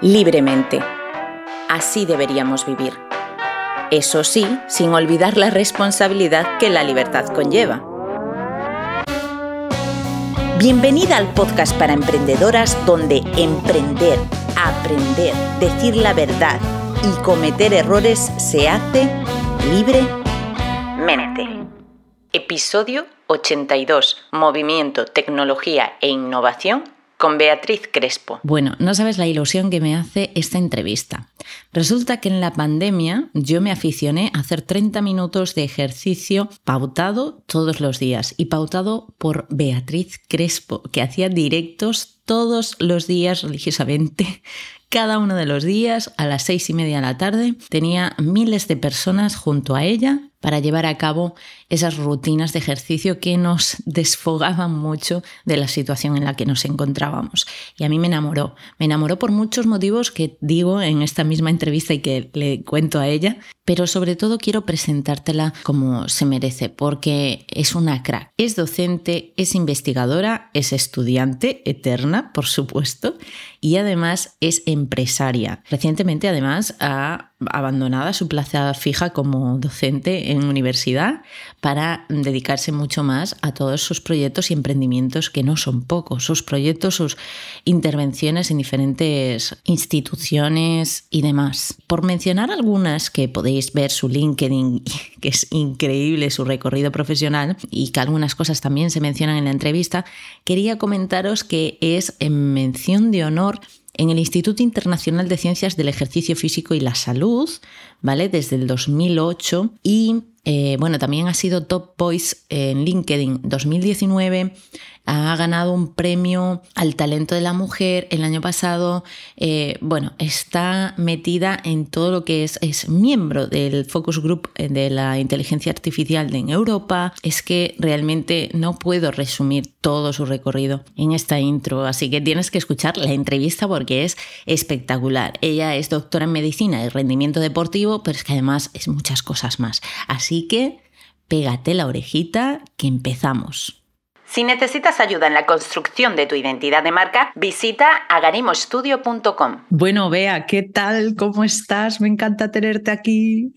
libremente. Así deberíamos vivir. Eso sí, sin olvidar la responsabilidad que la libertad conlleva. Bienvenida al podcast para emprendedoras donde emprender, aprender, decir la verdad y cometer errores se hace libremente. Episodio 82. Movimiento, tecnología e innovación con Beatriz Crespo. Bueno, no sabes la ilusión que me hace esta entrevista. Resulta que en la pandemia yo me aficioné a hacer 30 minutos de ejercicio pautado todos los días y pautado por Beatriz Crespo, que hacía directos todos los días religiosamente cada uno de los días a las seis y media de la tarde tenía miles de personas junto a ella para llevar a cabo esas rutinas de ejercicio que nos desfogaban mucho de la situación en la que nos encontrábamos. Y a mí me enamoró. Me enamoró por muchos motivos que digo en esta misma entrevista y que le cuento a ella, pero sobre todo quiero presentártela como se merece, porque es una crack. Es docente, es investigadora, es estudiante eterna, por supuesto, y además es empresaria. Recientemente además ha abandonado su plaza fija como docente en universidad para dedicarse mucho más a todos sus proyectos y emprendimientos que no son pocos, sus proyectos, sus intervenciones en diferentes instituciones y demás. Por mencionar algunas que podéis ver su LinkedIn, que es increíble su recorrido profesional y que algunas cosas también se mencionan en la entrevista, quería comentaros que es en mención de honor en el Instituto Internacional de Ciencias del Ejercicio Físico y la Salud, ¿vale? Desde el 2008 y eh, bueno, también ha sido Top Voice en LinkedIn 2019 ha ganado un premio al talento de la mujer el año pasado. Eh, bueno, está metida en todo lo que es, es miembro del Focus Group de la inteligencia artificial en Europa. Es que realmente no puedo resumir todo su recorrido en esta intro, así que tienes que escuchar la entrevista porque es espectacular. Ella es doctora en medicina y rendimiento deportivo, pero es que además es muchas cosas más. Así que pégate la orejita que empezamos. Si necesitas ayuda en la construcción de tu identidad de marca, visita agarimostudio.com. Bueno, Bea, ¿qué tal? ¿Cómo estás? Me encanta tenerte aquí.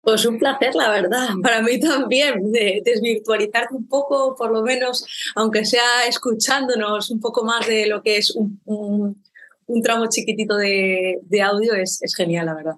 Pues un placer, la verdad, para mí también, de desvirtualizarte un poco, por lo menos, aunque sea escuchándonos un poco más de lo que es un, tramo chiquitito de, audio, es genial, la verdad.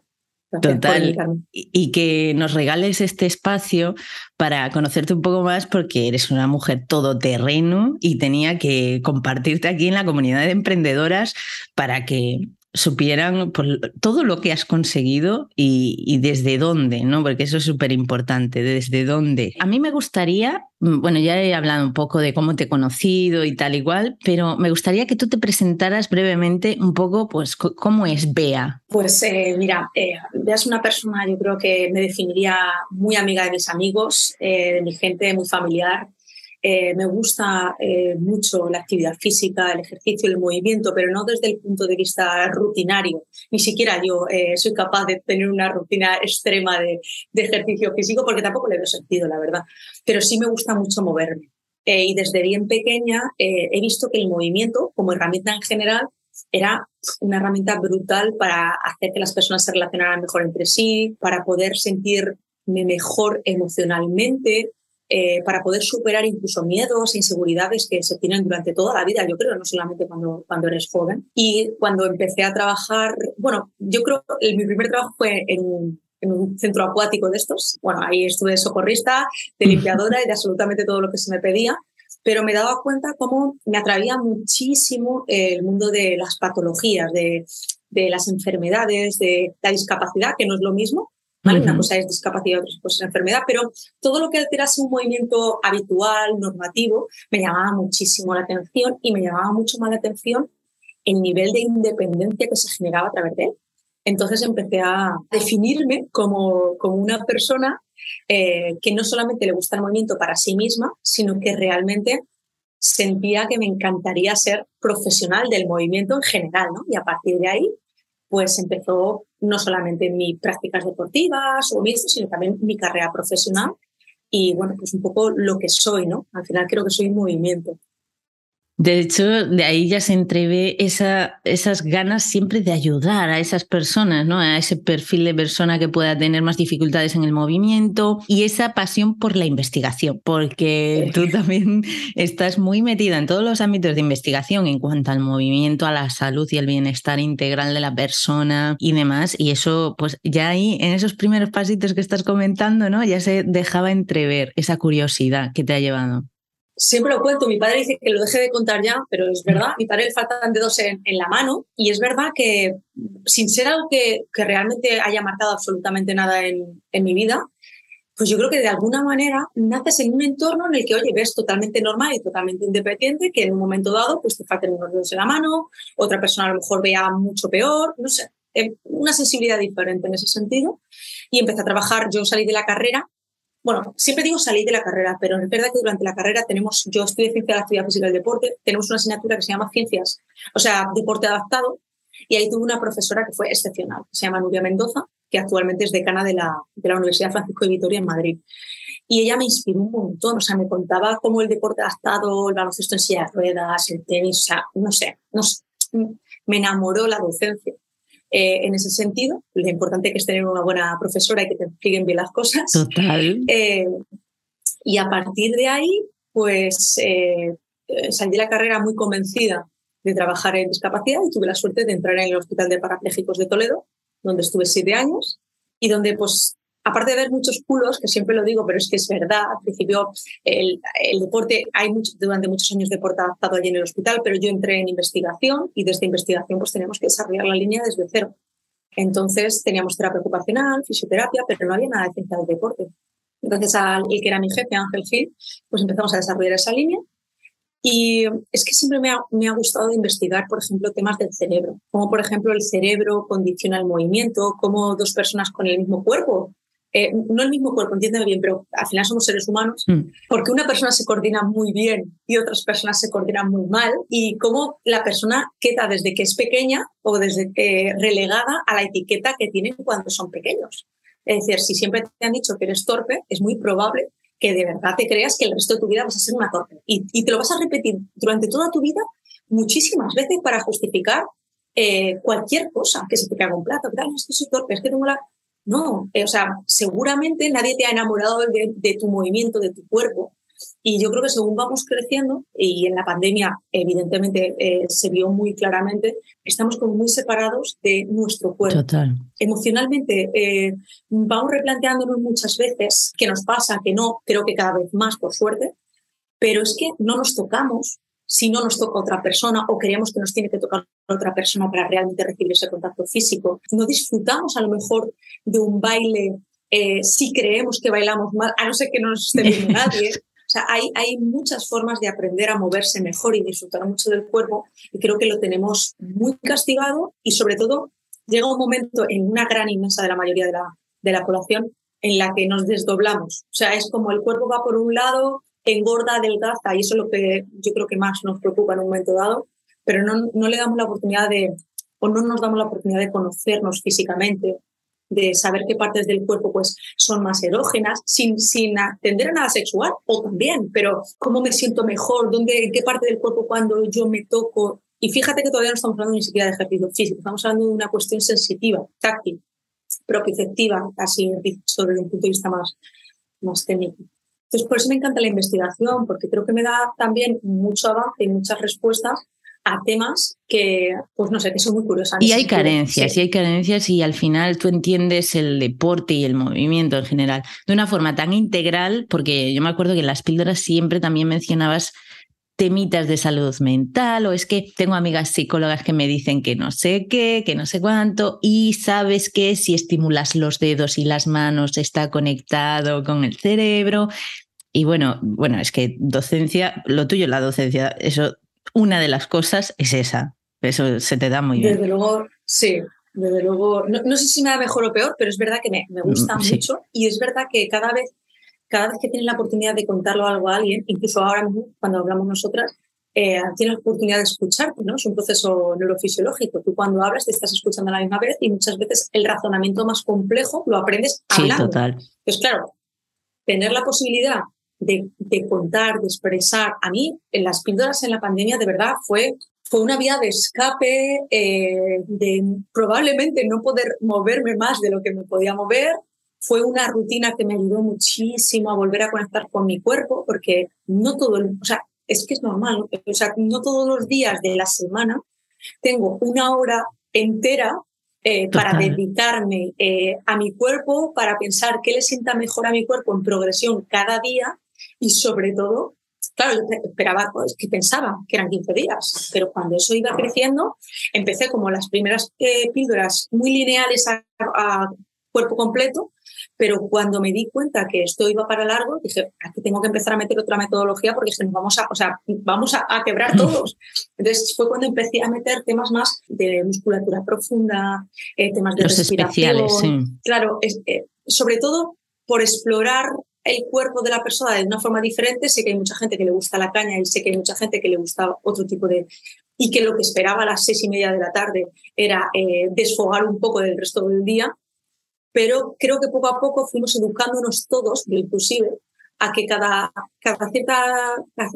Total. Y, que nos regales este espacio para conocerte un poco más porque eres una mujer todoterreno y tenía que compartirte aquí en la comunidad de emprendedoras para que supieran todo lo que has conseguido y, desde dónde, ¿no? Porque eso es súper importante, desde dónde. A mí me gustaría, mm, bueno, ya he hablado un poco de cómo te he conocido y tal igual, pero me gustaría que tú te presentaras brevemente un poco, pues, cómo es Bea. Pues eh, mira, eh, Bea es una persona, yo creo que me definiría muy amiga de mis amigos, eh, de mi gente, muy familiar. Eh, me gusta eh, mucho la actividad física, el ejercicio, el movimiento, pero no desde el punto de vista rutinario. Ni siquiera yo eh, soy capaz de tener una rutina extrema de, ejercicio físico porque tampoco le veo sentido, la verdad. Pero sí me gusta mucho moverme. y desde bien pequeña he visto que el movimiento, como herramienta en general, era una herramienta brutal para hacer que las personas se relacionaran mejor entre sí, para poder sentirme mejor emocionalmente, eh, para poder superar incluso miedos, inseguridades que se tienen durante toda la vida, yo creo, no solamente cuando, cuando eres joven. Y cuando empecé a trabajar, bueno, yo creo que mi primer trabajo fue en un, en un centro acuático de estos. Bueno, ahí estuve de socorrista, de limpiadora y de absolutamente todo lo que se me pedía pero me daba cuenta cómo me atraía muchísimo el mundo de las patologías, de, de, las enfermedades, de la discapacidad, que no es lo mismo, una cosa es discapacidad, otra cosa es enfermedad, pero todo lo que alterase un movimiento habitual, normativo, me llamaba muchísimo la atención y me llamaba mucho más la atención el nivel de independencia que se generaba a través de él. Entonces empecé a definirme como, como una persona eh, que no solamente le gusta el movimiento para sí misma, sino que realmente sentía que me encantaría ser profesional del movimiento en general, ¿no? Y a partir de ahí pues empezó no solamente mis prácticas deportivas o mis, sino también mi carrera profesional y bueno, pues un poco lo que soy, ¿no? Al final creo que soy movimiento. De hecho, de ahí ya se entrevé esa, esas ganas siempre de ayudar a esas personas, ¿no? A ese perfil de persona que pueda tener más dificultades en el movimiento y esa pasión por la investigación, porque tú también estás muy metida en todos los ámbitos de investigación en cuanto al movimiento, a la salud y el bienestar integral de la persona y demás. Y eso, pues ya ahí, en esos primeros pasitos que estás comentando, ¿no? Ya se dejaba entrever esa curiosidad que te ha llevado siempre lo cuento, mi padre dice que lo deje de contar ya, pero es verdad, mi padre le faltan dedos en, en la mano y es verdad que sin ser algo que, que realmente haya marcado absolutamente nada en, en, mi vida, pues yo creo que de alguna manera naces en un entorno en el que, oye, ves totalmente normal y totalmente independiente, que en un momento dado pues te falten unos dedos en la mano, otra persona a lo mejor vea mucho peor, no sé, eh, una sensibilidad diferente en ese sentido. Y empecé a trabajar, yo salí de la carrera bueno, siempre digo salir de la carrera, pero es verdad que durante la carrera tenemos, yo estudié ciencia de la actividad física del deporte, tenemos una asignatura que se llama ciencias, o sea, deporte adaptado, y ahí tuve una profesora que fue excepcional, se llama Nuria Mendoza, que actualmente es decana de la, de la Universidad Francisco de Vitoria en Madrid. Y ella me inspiró un montón, o sea, me contaba cómo el deporte adaptado, el baloncesto en silla de ruedas, el tenis, o sea, no sé, no sé me enamoró la docencia. Eh, en ese sentido. Lo importante que es tener una buena profesora y que te expliquen bien las cosas. Total. Eh, y a partir de ahí, pues eh, salí de la carrera muy convencida de trabajar en discapacidad y tuve la suerte de entrar en el Hospital de Parapléjicos de Toledo, donde estuve siete años y donde pues aparte de ver muchos culos, que siempre lo digo, pero es que es verdad, al principio el, el deporte, hay mucho, durante muchos años deporte adaptado allí en el hospital, pero yo entré en investigación y desde investigación pues teníamos que desarrollar la línea desde cero. Entonces teníamos terapia ocupacional, fisioterapia, pero no había nada de ciencia del deporte. Entonces, al el que era mi jefe, Ángel Gil, pues empezamos a desarrollar esa línea. Y es que siempre me ha, me ha, gustado investigar, por ejemplo, temas del cerebro, como por ejemplo el cerebro condiciona el movimiento, cómo dos personas con el mismo cuerpo eh, no el mismo cuerpo, entiéndeme bien, pero al final somos seres humanos, mm. porque una persona se coordina muy bien y otras personas se coordinan muy mal, y cómo la persona queda desde que es pequeña o desde que relegada a la etiqueta que tienen cuando son pequeños. Es decir, si siempre te han dicho que eres torpe, es muy probable que de verdad te creas que el resto de tu vida vas a ser una torpe. Y, y te lo vas a repetir durante toda tu vida muchísimas veces para justificar eh, cualquier cosa, que se te caiga un plato, que es que soy torpe, es que tengo la... No, eh, o sea, seguramente nadie te ha enamorado de, tu movimiento, de tu cuerpo. Y yo creo que según vamos creciendo, y en la pandemia evidentemente eh, se vio muy claramente, estamos como muy separados de nuestro cuerpo. Total. Emocionalmente eh, vamos replanteándonos muchas veces qué nos pasa, que no, creo que cada vez más, por suerte, pero es que no nos tocamos, si no nos toca otra persona o creemos que nos tiene que tocar otra persona para realmente recibir ese contacto físico. No disfrutamos a lo mejor de un baile eh, si creemos que bailamos mal, a no ser que no nos esté viendo nadie. O sea, hay, hay muchas formas de aprender a moverse mejor y disfrutar mucho del cuerpo y creo que lo tenemos muy castigado y sobre todo llega un momento en una gran inmensa de la mayoría de la, de la población en la que nos desdoblamos. O sea, es como el cuerpo va por un lado, engorda, adelgaza, y eso es lo que yo creo que más nos preocupa en un momento dado, pero no, no le damos la oportunidad de, o no nos damos la oportunidad de conocernos físicamente, de saber qué partes del cuerpo pues son más erógenas, sin, sin atender a nada sexual, o también, pero cómo me siento mejor, dónde, qué parte del cuerpo cuando yo me toco. Y fíjate que todavía no estamos hablando ni siquiera de ejercicio físico, estamos hablando de una cuestión sensitiva, táctil, propioceptiva, así dicho desde un punto de vista más, más técnico. Entonces, por eso me encanta la investigación, porque creo que me da también mucho avance y muchas respuestas a temas que, pues no sé, que son muy curiosos. Y hay carencias, y hay carencias, y al final tú entiendes el deporte y el movimiento en general de una forma tan integral, porque yo me acuerdo que en las píldoras siempre también mencionabas temitas de salud mental o es que tengo amigas psicólogas que me dicen que no sé qué, que no sé cuánto y sabes que si estimulas los dedos y las manos está conectado con el cerebro. Y bueno, bueno, es que docencia, lo tuyo la docencia, eso, una de las cosas es esa, eso se te da muy bien. Desde luego, sí, desde luego, no, sé si me da mejor o peor, pero es verdad que me, me gusta mm, mucho y es verdad que cada vez cada vez que tienes la oportunidad de contarlo algo a alguien, incluso ahora mismo, cuando hablamos nosotras, eh, tienes la oportunidad de escucharte, ¿no? Es un proceso neurofisiológico. Tú cuando hablas te estás escuchando a la misma vez y muchas veces el razonamiento más complejo lo aprendes hablando. Sí, total. Pues claro, tener la posibilidad de, contar, de expresar. A mí, en las píldoras en la pandemia, de verdad, fue, fue una vía de escape, eh, de probablemente no poder moverme más de lo que me podía mover. Fue una rutina que me ayudó muchísimo a volver a conectar con mi cuerpo, porque no todo, o sea, es que es normal, o sea, no todos los días de la semana tengo una hora entera eh, para dedicarme eh, a mi cuerpo, para pensar qué le sienta mejor a mi cuerpo en progresión cada día y sobre todo, claro, esperaba, pues, que pensaba que eran 15 días, pero cuando eso iba creciendo, empecé como las primeras eh, píldoras muy lineales a cuerpo completo pero cuando me di cuenta que esto iba para largo, dije, aquí tengo que empezar a meter otra metodología porque es que nos vamos a, o sea, vamos a, quebrar todos. Entonces fue cuando empecé a meter temas más de musculatura profunda, eh, temas de Los respiración. Especiales, Claro, eh, sobre todo por explorar el cuerpo de la persona de una forma diferente. Sé que hay mucha gente que le gusta la caña y sé que hay mucha gente que le gusta otro tipo de... y que lo que esperaba a las seis y media de la tarde era eh, desfogar un poco del resto del día pero creo que poco a poco fuimos educándonos todos, inclusive, a que cada, cada, cierta,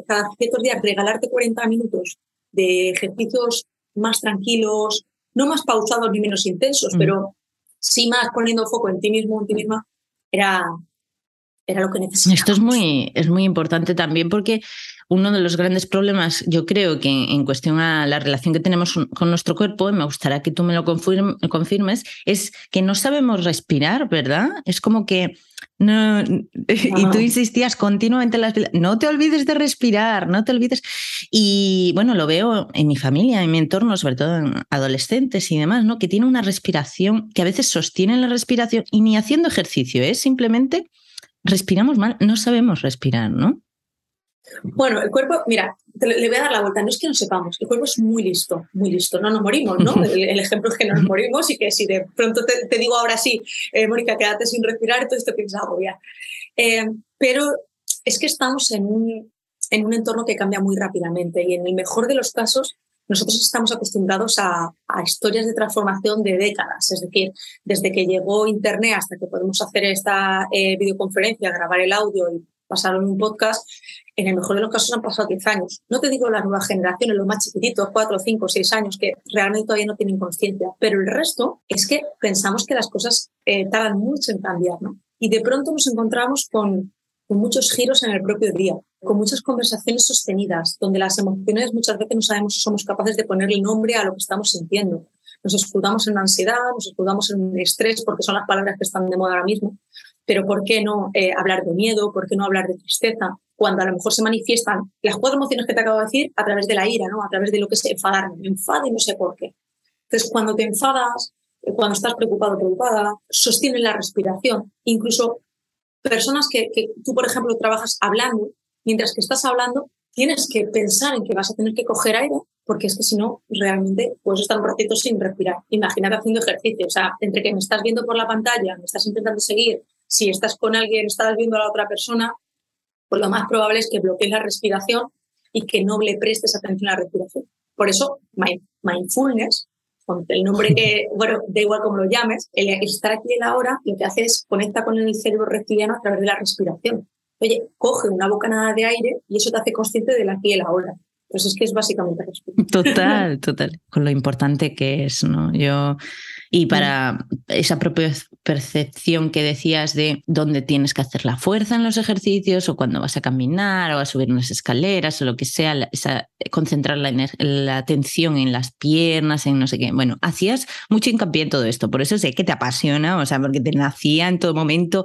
cada ciertos días regalarte 40 minutos de ejercicios más tranquilos, no más pausados ni menos intensos, mm. pero sí más poniendo foco en ti mismo, en ti misma, era, era lo que necesitábamos. Esto es muy, es muy importante también porque uno de los grandes problemas, yo creo que en cuestión a la relación que tenemos con nuestro cuerpo, y me gustaría que tú me lo confirmes, es que no sabemos respirar, ¿verdad? Es como que no, y tú insistías continuamente en las no te olvides de respirar, no te olvides. Y bueno, lo veo en mi familia, en mi entorno, sobre todo en adolescentes y demás, ¿no? Que tiene una respiración que a veces sostienen la respiración y ni haciendo ejercicio, es ¿eh? simplemente respiramos mal, no sabemos respirar, ¿no? Bueno, el cuerpo, mira, le voy a dar la vuelta, no es que no sepamos, el cuerpo es muy listo, muy listo, no nos morimos, ¿no? El, ejemplo es que no nos morimos y que si de pronto te, digo ahora sí, eh, Mónica, quédate sin respirar, todo esto piensas ya. Eh, pero es que estamos en un, en un entorno que cambia muy rápidamente y en el mejor de los casos nosotros estamos acostumbrados a, historias de transformación de décadas, es decir, desde que llegó Internet hasta que podemos hacer esta eh, videoconferencia, grabar el audio y pasarlo en un podcast, en el mejor de los casos han pasado 10 años. No te digo las nuevas generaciones, los más chiquititos, 4, 5, 6 años, que realmente todavía no tienen conciencia, pero el resto es que pensamos que las cosas eh, tardan mucho en cambiar, ¿no? Y de pronto nos encontramos con, con muchos giros en el propio día, con muchas conversaciones sostenidas, donde las emociones muchas veces no sabemos si somos capaces de ponerle nombre a lo que estamos sintiendo. Nos escudamos en ansiedad, nos escudamos en estrés, porque son las palabras que están de moda ahora mismo. Pero ¿por qué no eh, hablar de miedo? ¿Por qué no hablar de tristeza? Cuando a lo mejor se manifiestan las cuatro emociones que te acabo de decir a través de la ira, ¿no? A través de lo que es enfadarme. Me enfado y no sé por qué. Entonces, cuando te enfadas, eh, cuando estás preocupado o preocupada, sostiene la respiración. Incluso personas que, que tú, por ejemplo, trabajas hablando, mientras que estás hablando, tienes que pensar en que vas a tener que coger aire, porque es que si no, realmente puedes estar un ratito sin respirar. Imagínate haciendo ejercicio, o sea, entre que me estás viendo por la pantalla, me estás intentando seguir, si estás con alguien, estás viendo a la otra persona, pues lo más probable es que bloquees la respiración y que no le prestes atención a la respiración. Por eso, mindfulness, con el nombre que, bueno, da igual como lo llames, el estar aquí en la hora lo que hace es conecta con el cerebro reptiliano a través de la respiración. Oye, coge una bocanada de aire y eso te hace consciente de la aquí y la hora. Pues es que es básicamente respirar. Total, total. Con lo importante que es, ¿no? Yo y para esa propia percepción que decías de dónde tienes que hacer la fuerza en los ejercicios o cuando vas a caminar o a subir unas escaleras o lo que sea, esa, concentrar la, la, atención en las piernas, en no sé qué. Bueno, hacías mucho hincapié en todo esto, por eso sé que te apasiona, o sea, porque te nacía en todo momento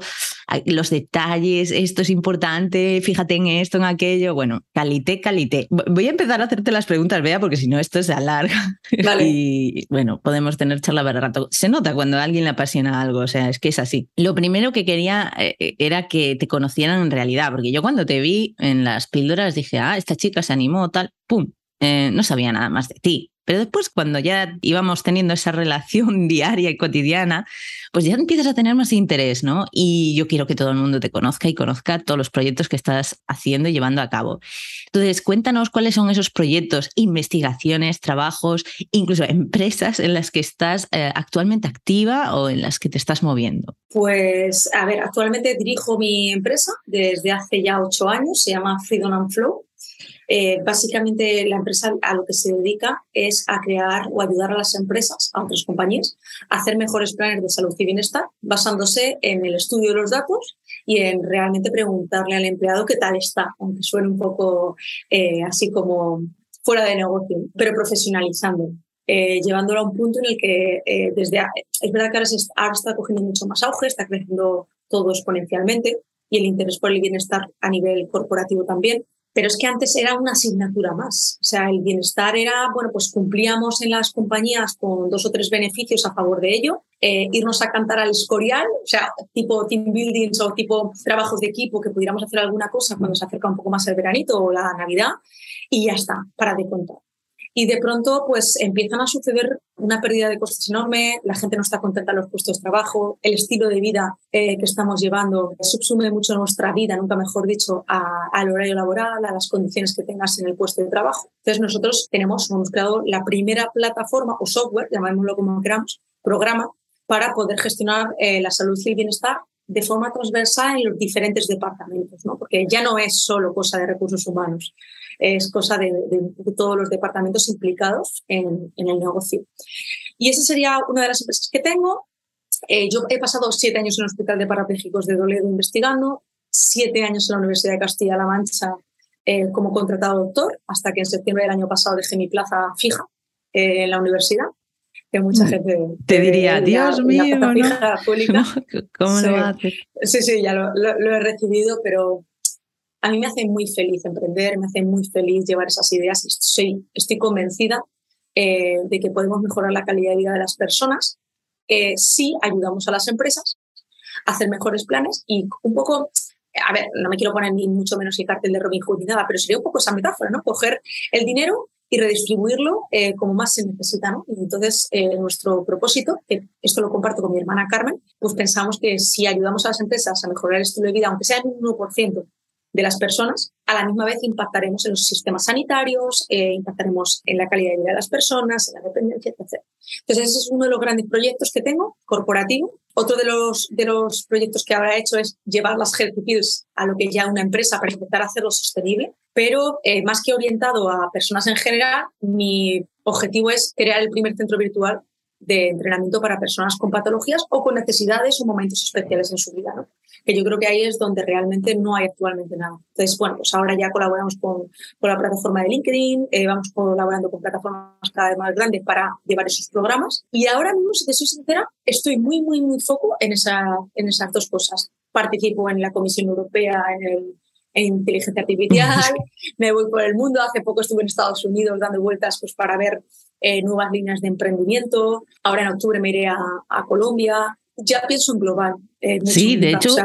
los detalles, esto es importante, fíjate en esto, en aquello. Bueno, calité, calité. Voy a empezar a hacerte las preguntas, vea, porque si no esto se alarga. Vale. Y bueno, podemos tener charla para rato. Se nota cuando a alguien le apasiona algo, o sea, es que es así. Lo primero que quería eh, eh, era que te conocieran en realidad, porque yo cuando te vi en las píldoras dije, ah, esta chica se animó, tal, pum, eh, no sabía nada más de ti. Pero después, cuando ya íbamos teniendo esa relación diaria y cotidiana, pues ya empiezas a tener más interés, ¿no? Y yo quiero que todo el mundo te conozca y conozca todos los proyectos que estás haciendo y llevando a cabo. Entonces, cuéntanos cuáles son esos proyectos, investigaciones, trabajos, incluso empresas en las que estás eh, actualmente activa o en las que te estás moviendo. Pues, a ver, actualmente dirijo mi empresa desde hace ya ocho años, se llama Freedom and Flow eh, básicamente, la empresa a lo que se dedica es a crear o ayudar a las empresas, a otras compañías, a hacer mejores planes de salud y bienestar basándose en el estudio de los datos y en realmente preguntarle al empleado qué tal está, aunque suene un poco eh, así como fuera de negocio, pero profesionalizando. Eh, llevándolo a un punto en el que desde es verdad que ahora, se, está cogiendo mucho más auge, está creciendo todo exponencialmente y el interés por el bienestar a nivel corporativo también, pero es que antes era una asignatura más. O sea, el bienestar era, bueno, pues cumplíamos en las compañías con dos o tres beneficios a favor de ello, eh, irnos a cantar al escorial, o sea, tipo team buildings o tipo trabajos de equipo que pudiéramos hacer alguna cosa cuando se acerca un poco más el veranito o la Navidad y ya está, para de contar y de pronto pues empiezan a suceder una pérdida de costes enorme, la gente no está contenta en los puestos de trabajo, el estilo de vida eh, que estamos llevando subsume mucho nuestra vida, nunca mejor dicho, al horario laboral, a las condiciones que tengas en el puesto de trabajo. Entonces nosotros tenemos, hemos creado la primera plataforma o software, llamémoslo como queramos, programa, para poder gestionar eh, la salud y el bienestar de forma transversal en los diferentes departamentos, ¿no? porque ya no es solo cosa de recursos humanos, es cosa de, todos los departamentos implicados en, el negocio. Y esa sería una de las empresas que tengo. Eh, yo he pasado siete años en el Hospital de Parapléjicos de Toledo investigando, siete años en la Universidad de Castilla-La Mancha eh, como contratado doctor, hasta que en septiembre del año pasado dejé mi plaza fija eh, en la universidad que mucha mm. gente te diría, Dios mío, ¿no? ¿Cómo sí. lo haces? Sí, sí, ya lo, he recibido, pero a mí me hace muy feliz emprender, me hace muy feliz llevar esas ideas estoy, convencida eh, de que podemos mejorar la calidad de vida de las personas si ayudamos a las empresas a hacer mejores planes y un poco a ver, no me quiero poner ni mucho menos el cartel de Robin Hood ni nada, pero sería un poco esa metáfora, ¿no? Coger el dinero y redistribuirlo eh, como más se necesita. ¿no? Y entonces, eh, nuestro propósito, esto lo comparto con mi hermana Carmen, pues pensamos que si ayudamos a las empresas a mejorar el estilo de vida, aunque sea en un 1%, de las personas, a la misma vez impactaremos en los sistemas sanitarios, eh, impactaremos en la calidad de vida de las personas, en la dependencia, etc. Entonces, ese es uno de los grandes proyectos que tengo, corporativo. Otro de los, de los proyectos que habrá hecho es llevar las health a lo que ya una empresa para intentar hacerlo sostenible, pero eh, más que orientado a personas en general, mi objetivo es crear el primer centro virtual de entrenamiento para personas con patologías o con necesidades o momentos especiales en su vida. Que yo creo que ahí es donde realmente no hay actualmente nada. Entonces, bueno, pues ahora ya colaboramos con, con la plataforma de LinkedIn, eh, vamos colaborando con plataformas cada vez más grandes para llevar esos programas y ahora mismo, si te soy sincera, estoy muy, muy, muy foco en, esa, en esas dos cosas. Participo en la Comisión Europea en el en inteligencia artificial, me voy por el mundo. Hace poco estuve en Estados Unidos dando vueltas pues, para ver eh, nuevas líneas de emprendimiento. Ahora en octubre me iré a, Colombia. Ya pienso en global. Eh, sí, de hecho,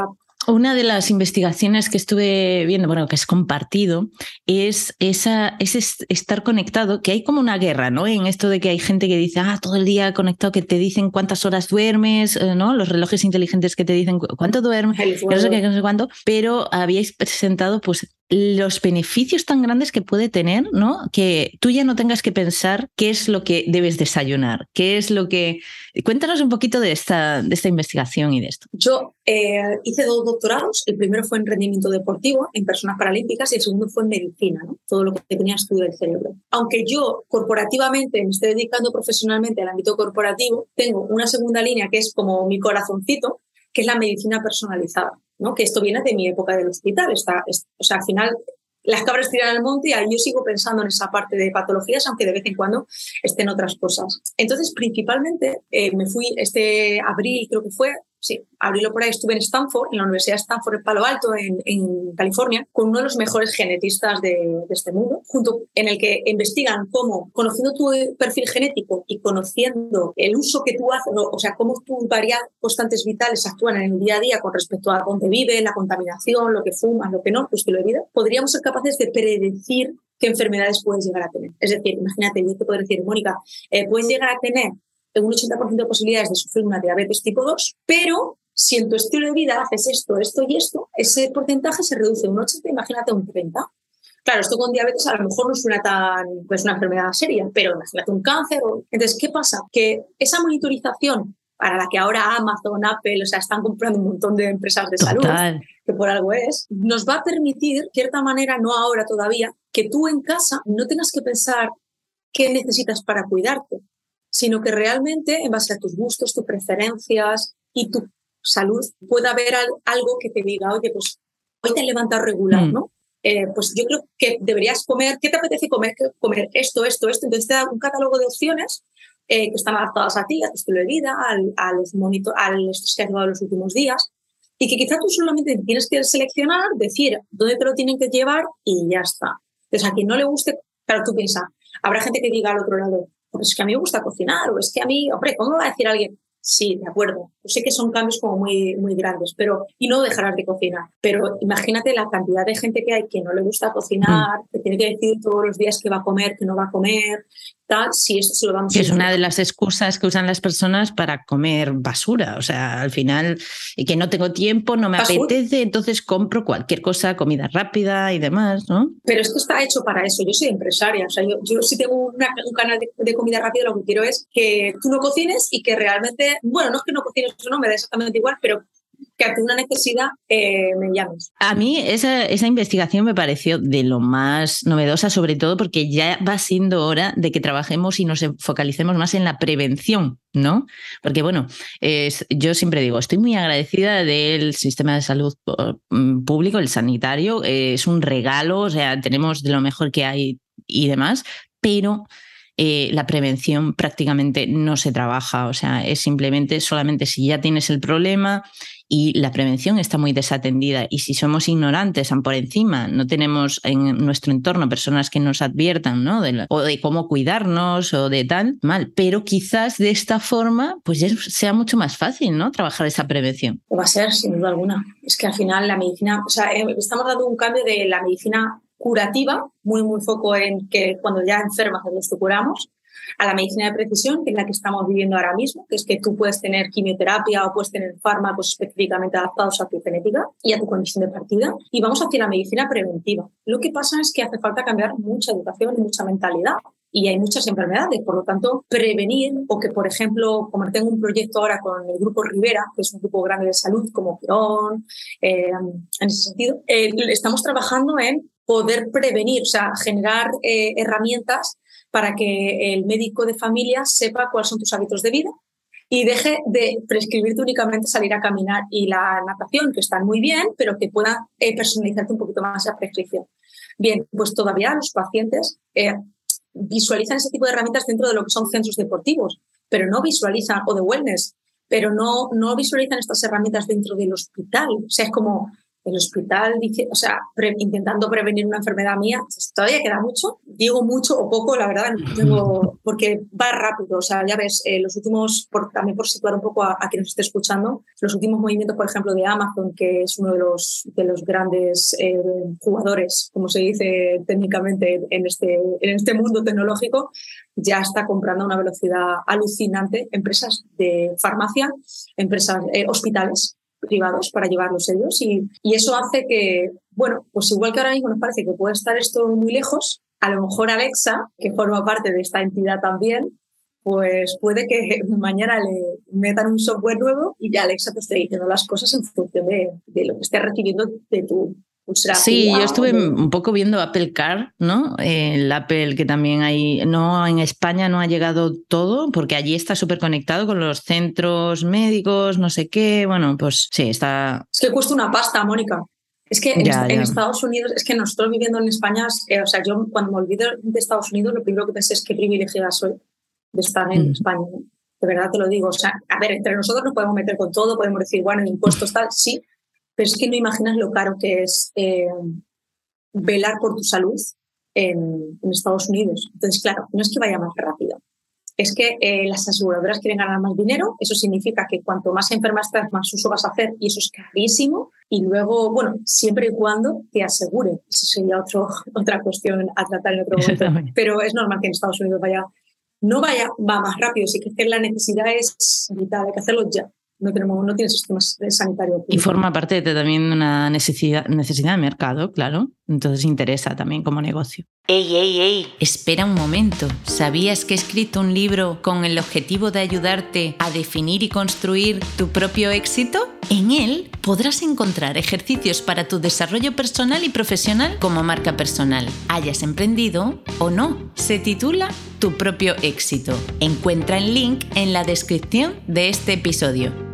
una de las investigaciones que estuve viendo, bueno, que es compartido, es, esa, es estar conectado, que hay como una guerra, ¿no? En esto de que hay gente que dice, ah, todo el día conectado, que te dicen cuántas horas duermes, eh, ¿no? Los relojes inteligentes que te dicen cuánto duermes, no sé qué, no sé cuánto, pero habíais presentado pues los beneficios tan grandes que puede tener, ¿no? Que tú ya no tengas que pensar qué es lo que debes desayunar, qué es lo que... Cuéntanos un poquito de esta, de esta investigación y de esto. Yo eh, hice dos doctorados, el primero fue en rendimiento deportivo, en personas paralímpicas, y el segundo fue en medicina. Todo lo que tenía estudio del cerebro. Aunque yo corporativamente me estoy dedicando profesionalmente al ámbito corporativo, tengo una segunda línea que es como mi corazoncito, que es la medicina personalizada que esto viene de mi época del hospital. Está, o sea, al final las cabras tiran al monte y yo sigo pensando en esa parte de patologías, aunque de vez en cuando estén otras cosas. Entonces, principalmente, eh, me fui este abril, creo que fue, sí, abrilo por ahí, estuve en Stanford, en la Universidad de Stanford en Palo Alto, en, en California, con uno de los mejores genetistas de, de, este mundo, junto en el que investigan cómo, conociendo tu perfil genético y conociendo el uso que tú haces, o sea, cómo tus varias constantes vitales actúan en el día a día con respecto a dónde vive, la contaminación, lo que fumas, lo que no, pues que lo vida, podríamos ser capaces de predecir qué enfermedades puedes llegar a tener. Es decir, imagínate, yo te puedo decir, Mónica, eh, puedes llegar a tener un 80% de posibilidades de sufrir una diabetes tipo 2, pero si en tu estilo de vida haces esto, esto y esto, ese porcentaje se reduce un 80, imagínate un 30. Claro, esto con diabetes a lo mejor no suena tan, pues una enfermedad seria, pero imagínate un cáncer. Entonces, ¿qué pasa? Que esa monitorización para la que ahora Amazon, Apple, o sea, están comprando un montón de empresas de salud, que por algo es, nos va a permitir, de cierta manera, no ahora todavía, que tú en casa no tengas que pensar qué necesitas para cuidarte, sino que realmente, en base a tus gustos, tus preferencias y tu salud, pueda haber algo que te diga, oye, pues hoy te has levantado regular, mm. ¿no? Eh, pues yo creo que deberías comer, ¿qué te apetece comer? Comer esto, esto, esto. Entonces te da un catálogo de opciones eh, que están adaptadas a ti, a tu estilo de vida, al, a los monitor, al estrés que has llevado los últimos días, y que quizás tú solamente tienes que seleccionar, decir dónde te lo tienen que llevar y ya está. Entonces, a quien no le guste, claro, tú piensas, habrá gente que diga al otro lado, pues es que a mí me gusta cocinar, o es que a mí, hombre, ¿cómo va a decir alguien? Sí, de acuerdo. Yo sé que son cambios como muy, muy grandes, pero y no dejarás de cocinar. Pero imagínate la cantidad de gente que hay que no le gusta cocinar, mm. que tiene que decir todos los días que va a comer, que no va a comer, tal, si eso se lo que es una de las excusas que usan las personas para comer basura. O sea, al final, y que no tengo tiempo, no me apetece, entonces compro cualquier cosa, comida rápida y demás, ¿no? Pero esto está hecho para eso. Yo soy empresaria. O sea, yo, yo si tengo un canal de, de comida rápida, lo que quiero es que tú no cocines y que realmente bueno, no es que no cocines eso, no me da exactamente igual, pero que ante una necesidad eh, me llames. A mí esa, esa, investigación me pareció de lo más novedosa, sobre todo porque ya va siendo hora de que trabajemos y nos focalicemos más en la prevención, ¿no? Porque bueno, es, yo siempre digo, estoy muy agradecida del sistema de salud mm, público, el sanitario, es un regalo, o sea, tenemos de lo mejor que hay y demás, pero eh, la prevención prácticamente no se trabaja, o sea, es simplemente solamente si ya tienes el problema y la prevención está muy desatendida y si somos ignorantes por encima, no tenemos en nuestro entorno personas que nos adviertan, ¿no? De o de cómo cuidarnos o de tal, mal, pero quizás de esta forma pues sea mucho más fácil, ¿no? Trabajar esa prevención. Va a ser, sin duda alguna. Es que al final la medicina, o sea, eh, estamos dando un cambio de la medicina curativa, muy, muy foco en que cuando ya enfermas te curamos, a la medicina de precisión, que es la que estamos viviendo ahora mismo, que es que tú puedes tener quimioterapia o puedes tener fármacos específicamente adaptados a tu genética y a tu condición de partida, y vamos hacia la medicina preventiva. Lo que pasa es que hace falta cambiar mucha educación y mucha mentalidad y hay muchas enfermedades. Por lo tanto, prevenir o que, por ejemplo, como tengo un proyecto ahora con el grupo Rivera, que es un grupo grande de salud como Quirón, eh, en ese sentido, eh, estamos trabajando en poder prevenir, o sea, generar eh, herramientas para que el médico de familia sepa cuáles son tus hábitos de vida y deje de prescribirte únicamente salir a caminar y la natación, que están muy bien, pero que pueda eh, personalizarte un poquito más esa prescripción. Bien, pues todavía los pacientes eh, visualizan ese tipo de herramientas dentro de lo que son centros deportivos, pero no visualizan, o de wellness, pero no, no visualizan estas herramientas dentro del hospital. O sea, es como, el hospital, dice, o sea, intentando prevenir una enfermedad mía, pues, todavía queda mucho. Digo mucho o poco, la verdad, porque va rápido. O sea, ya ves, eh, los últimos, por, también por situar un poco a, quien nos esté escuchando, los últimos movimientos, por ejemplo, de Amazon, que es uno de los, de los grandes eh, jugadores, como se dice técnicamente en este, en este mundo tecnológico, ya está comprando a una velocidad alucinante empresas de farmacia, empresas, eh, hospitales privados para llevarlos ellos y, y eso hace que, bueno, pues igual que ahora mismo nos parece que puede estar esto muy lejos, a lo mejor Alexa, que forma parte de esta entidad también, pues puede que mañana le metan un software nuevo y ya Alexa te esté diciendo las cosas en función de, de lo que esté recibiendo de tu Sí, yo estuve un poco viendo Apple Car, ¿no? El Apple que también hay, no en España no ha llegado todo, porque allí está súper conectado con los centros médicos, no sé qué. Bueno, pues sí, está. Es que cuesta una pasta, Mónica. Es que en, Estados Unidos, es que nosotros viviendo en España, o sea, yo cuando me olvido de Estados Unidos, lo primero que pensé es qué privilegiada soy de estar en mm. España. De verdad te lo digo. O sea, a ver, entre nosotros nos podemos meter con todo, podemos decir, bueno, impuestos tal, sí, pero es que no imaginas lo caro que es eh, velar por tu salud en, Estados Unidos. Entonces, claro, no es que vaya más rápido, es que eh, las aseguradoras quieren ganar más dinero, eso significa que cuanto más enferma estás, más uso vas a hacer y eso es carísimo. Y luego, bueno, siempre y cuando te asegure, eso sería otro, otra cuestión a tratar en otro momento. Pero es normal que en Estados Unidos vaya, no vaya, va más rápido, sí que la necesidad es vital, hay que hacerlo ya no, tenemos, no tiene sistemas sanitarios. Y forma parte de también una necesidad, necesidad de mercado, claro. Entonces interesa también como negocio. ¡Ey, ey, ey! Espera un momento. ¿Sabías que he escrito un libro con el objetivo de ayudarte a definir y construir tu propio éxito? En él podrás encontrar ejercicios para tu desarrollo personal y profesional como marca personal, hayas emprendido o no. Se titula Tu propio éxito. Encuentra el link en la descripción de este episodio.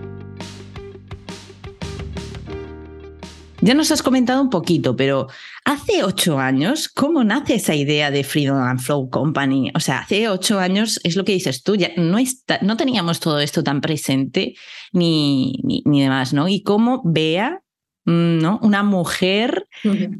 Ya nos has comentado un poquito, pero hace ocho años, ¿cómo nace esa idea de Freedom and Flow Company? O sea, hace ocho años es lo que dices tú, ya no, está, no teníamos todo esto tan presente ni, ni, ni demás, ¿no? Y cómo Bea ¿no? Una mujer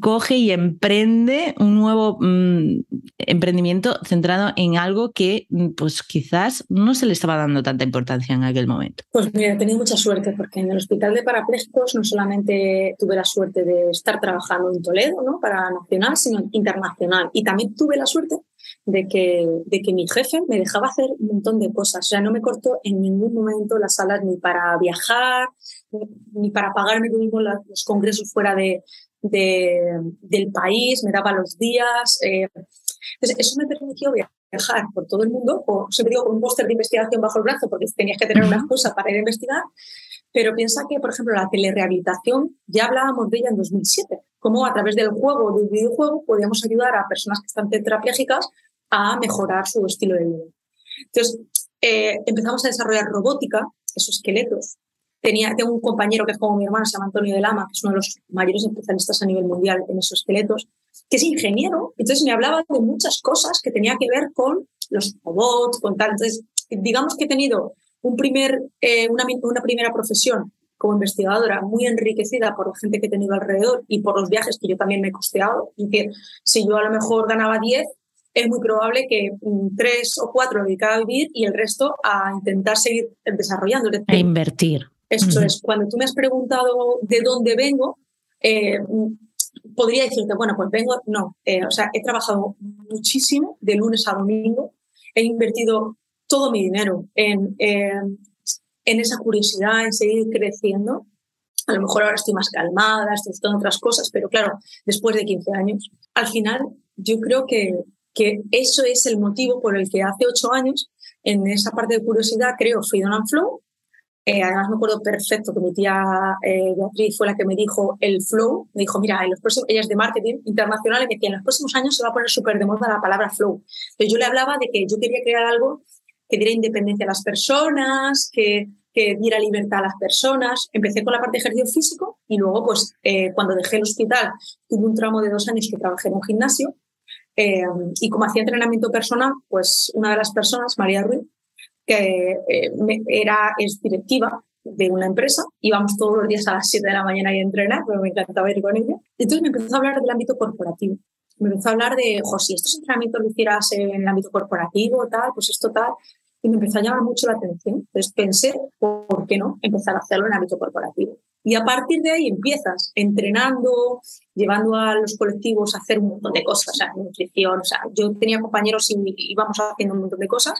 coge y emprende un nuevo mm, emprendimiento centrado en algo que mm, pues quizás no se le estaba dando tanta importancia en aquel momento. Pues mira, he tenido mucha suerte porque en el Hospital de Parapléjicos no solamente tuve la suerte de estar trabajando en Toledo, ¿no? Para nacional, sino internacional. Y también tuve la suerte de que, de que mi jefe me dejaba hacer un montón de cosas. O sea, no me cortó en ningún momento las salas ni para viajar, ni para pagarme mismo los congresos fuera de, del país, me daba los días. Eh. Entonces, eso me permitió viajar por todo el mundo, o siempre digo con un póster de investigación bajo el brazo, porque tenías que tener una cosa para ir a investigar. Pero piensa que, por ejemplo, la telerehabilitación, ya hablábamos de ella en 2007, cómo a través del juego, del videojuego, podíamos ayudar a personas que están tetrapléjicas a mejorar su estilo de vida. Entonces, eh, empezamos a desarrollar robótica, esos esqueletos. Tenía, tengo un compañero que es como mi hermano, se llama Antonio de Lama, que es uno de los mayores especialistas a nivel mundial en esos esqueletos, que es ingeniero. Entonces me hablaba de muchas cosas que tenía que ver con los robots, con tal. Entonces, digamos que he tenido un primer, eh, una, una primera profesión como investigadora muy enriquecida por la gente que he tenido alrededor y por los viajes que yo también me he costeado. Y que si yo a lo mejor ganaba 10, es muy probable que tres o cuatro dedicaba a vivir y el resto a intentar seguir desarrollando. a invertir. Eso es. Cuando tú me has preguntado de dónde vengo, eh, podría decirte, bueno, pues vengo, no. Eh, o sea, he trabajado muchísimo de lunes a domingo. He invertido todo mi dinero en, en esa curiosidad, en seguir creciendo. A lo mejor ahora estoy más calmada, estoy haciendo otras cosas, pero claro, después de 15 años, al final yo creo que, que eso es el motivo por el que hace ocho años, en esa parte de curiosidad, creo Freedom and Flow. Eh, además, me acuerdo perfecto que mi tía eh, Beatriz fue la que me dijo el flow. Me dijo, mira, en los próximos, ella es de marketing internacional y me decía, en los próximos años se va a poner súper de moda la palabra flow. Entonces yo le hablaba de que yo quería crear algo que diera independencia a las personas, que, que diera libertad a las personas. Empecé con la parte de ejercicio físico y luego, pues, eh, cuando dejé el hospital, tuve un tramo de dos años que trabajé en un gimnasio y como hacía entrenamiento personal, pues una de las personas, María Ruiz, que eh, era, es directiva de una empresa, íbamos todos los días a las 7 de la mañana a entrenar, pero me encantaba ir con ella. Entonces me empezó a hablar del ámbito corporativo. Me empezó a hablar de, jo, si estos entrenamientos lo hicieras en el ámbito corporativo, tal, pues esto tal. Y me empezó a llamar mucho la atención. Entonces pensé, ¿por qué no empezar a hacerlo en el ámbito corporativo? Y a partir de ahí empiezas entrenando, llevando a los colectivos a hacer un montón de cosas, o sea, nutrición, o sea, yo tenía compañeros y íbamos haciendo un montón de cosas.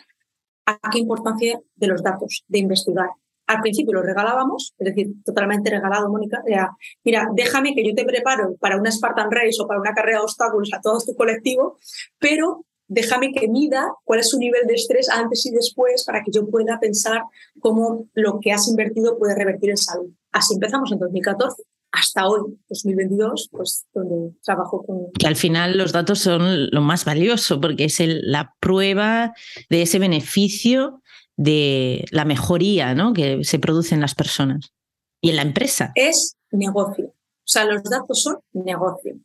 ¿A qué importancia de los datos, de investigar? Al principio los regalábamos, es decir, totalmente regalado, Mónica. Mira, déjame que yo te preparo para una Spartan Race o para una carrera de obstáculos a todo tu colectivo, pero déjame que mida cuál es su nivel de estrés antes y después para que yo pueda pensar cómo lo que has invertido puede revertir en salud. Así empezamos en 2014 hasta hoy, 2022, pues donde trabajo con... Que al final los datos son lo más valioso porque es la prueba de ese beneficio de la mejoría ¿no? que se produce en las personas y en la empresa. Es negocio. O sea, los datos son negocio.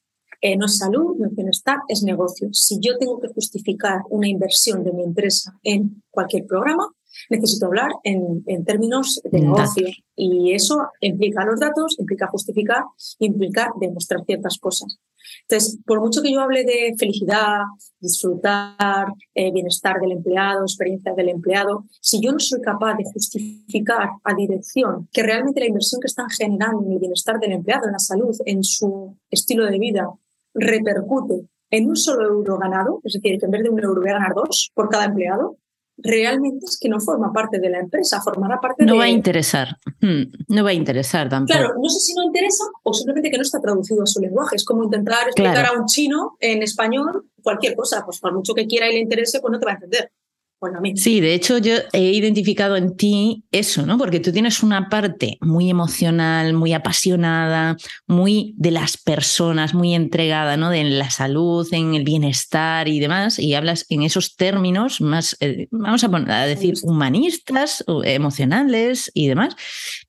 Eh, no es salud, no es bienestar, es negocio. Si yo tengo que justificar una inversión de mi empresa en cualquier programa, necesito hablar en, términos de negocio. Y eso implica los datos, implica justificar, implica demostrar ciertas cosas. Entonces, por mucho que yo hable de felicidad, disfrutar, eh, bienestar del empleado, experiencia del empleado, si yo no soy capaz de justificar a dirección que realmente la inversión que están generando en el bienestar del empleado, en la salud, en su estilo de vida, repercute en un solo euro ganado, es decir, que en vez de un euro voy a ganar dos por cada empleado, realmente es que no forma parte de la empresa, formará parte no de... No va a interesar, hmm, no va a interesar tampoco. Claro, no sé si no interesa o simplemente que no está traducido a su lenguaje. Es como intentar explicar a un chino en español cualquier cosa, pues por mucho que quiera y le interese, pues no te va a entender. Sí, de hecho yo he identificado en ti eso, ¿no? Porque tú tienes una parte muy emocional, muy apasionada, muy de las personas, muy entregada, ¿no? De la salud, en el bienestar y demás, y hablas en esos términos más, eh, vamos a, poner, a decir, humanistas, emocionales y demás,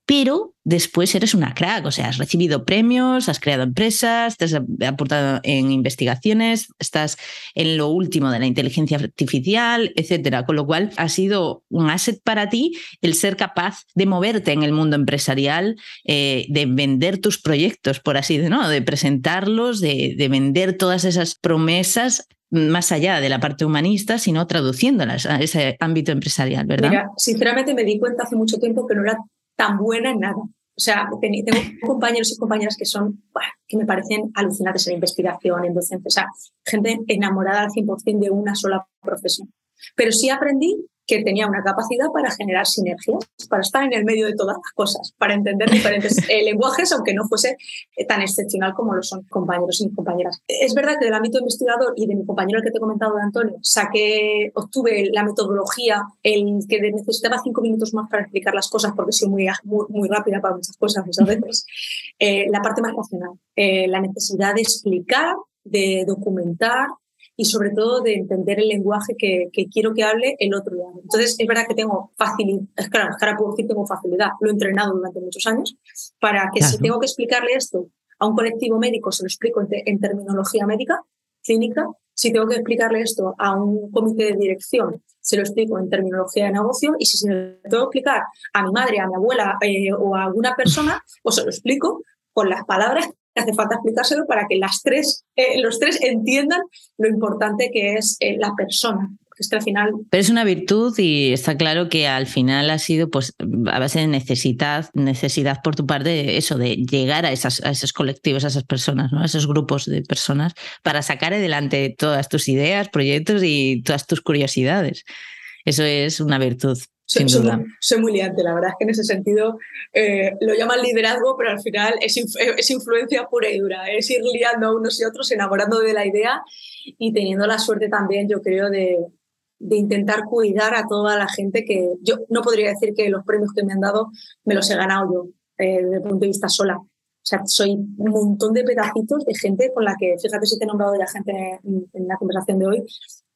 pero después eres una crack, o sea, has recibido premios, has creado empresas, te has aportado en investigaciones, estás en lo último de la inteligencia artificial, etcétera, con lo cual ha sido un asset para ti el ser capaz de moverte en el mundo empresarial, eh, de vender tus proyectos, por así decirlo, de presentarlos, de, de vender todas esas promesas más allá de la parte humanista, sino traduciéndolas a ese ámbito empresarial, ¿verdad? Mira, sinceramente me di cuenta hace mucho tiempo que no era tan buena en nada. O sea, tengo compañeros y compañeras que son, que me parecen alucinantes en investigación, en docencia, o sea, gente enamorada al 100% de una sola profesión. Pero sí aprendí que tenía una capacidad para generar sinergias, para estar en el medio de todas las cosas, para entender diferentes eh, lenguajes, aunque no fuese eh, tan excepcional como lo son compañeros y compañeras. Es verdad que del ámbito investigador y de mi compañero el que te he comentado, de Antonio, saqué, obtuve la metodología, el que necesitaba cinco minutos más para explicar las cosas, porque soy muy, muy, rápida para muchas cosas muchas veces, eh, la parte más racional, la necesidad de explicar, de documentar, y sobre todo de entender el lenguaje que, quiero que hable el otro lado. Entonces, es verdad que tengo facilidad, es claro, ahora puedo decir tengo facilidad, lo he entrenado durante muchos años, para que si tengo que explicarle esto a un colectivo médico, se lo explico en, terminología médica, clínica, si tengo que explicarle esto a un comité de dirección, se lo explico en terminología de negocio y si se lo tengo que explicar a mi madre, a mi abuela eh, o a alguna persona, pues se lo explico con las palabras hace falta explicárselo para que las tres, eh, los tres entiendan lo importante que es eh, la persona. Es que al final... Pero es una virtud y está claro que al final ha sido pues a base de necesidad, necesidad por tu parte de eso, de llegar a, esas, a esos colectivos, a esas personas, ¿no? a esos grupos de personas, para sacar adelante todas tus ideas, proyectos y todas tus curiosidades. Eso es una virtud. Sin soy, duda. Soy, muy liante, la verdad es que en ese sentido eh, lo llaman liderazgo, pero al final es, es, influencia pura y dura, es ir liando a unos y otros, enamorando de la idea y teniendo la suerte también, yo creo, de, de intentar cuidar a toda la gente que yo no podría decir que los premios que me han dado me los he ganado yo eh, desde el punto de vista sola. O sea, soy un montón de pedacitos de gente con la que, fíjate si te he nombrado ya gente en, en la conversación de hoy,